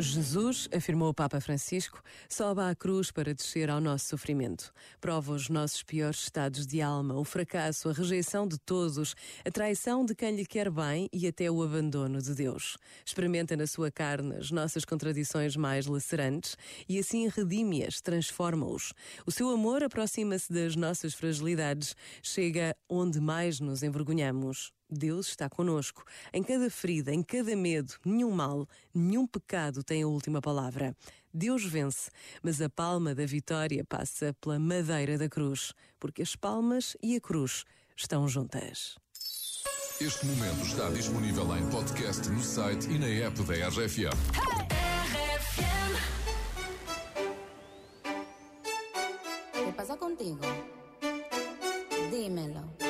Jesus, afirmou o Papa Francisco, sobe à cruz para descer ao nosso sofrimento. Prova os nossos piores estados de alma, o fracasso, a rejeição de todos, a traição de quem lhe quer bem e até o abandono de Deus. Experimenta na sua carne as nossas contradições mais lacerantes e assim redime-as, transforma-os. O seu amor aproxima-se das nossas fragilidades, chega onde mais nos envergonhamos. Deus está conosco. Em cada ferida, em cada medo, nenhum mal, nenhum pecado tem a última palavra. Deus vence, mas a palma da vitória passa pela madeira da cruz, porque as palmas e a cruz estão juntas. Este momento está disponível em podcast no site e na app da RFM. ¿Qué pasa contigo? Dímelo.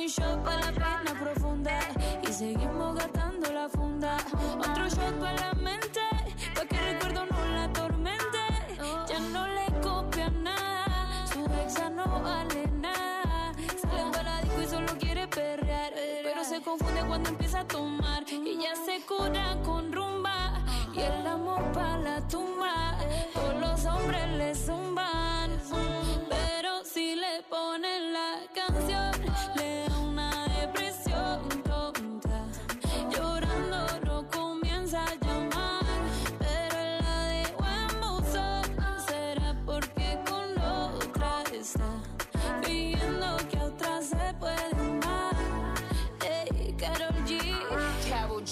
un shot para la pena profunda y seguimos gastando la funda. Otro shot para la mente, pa' que el recuerdo no la atormente. Ya no le copia nada, su exa no vale nada. Sale para la disco y solo quiere perrear, pero se confunde cuando empieza a tomar. Y ya se cura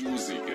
músicas.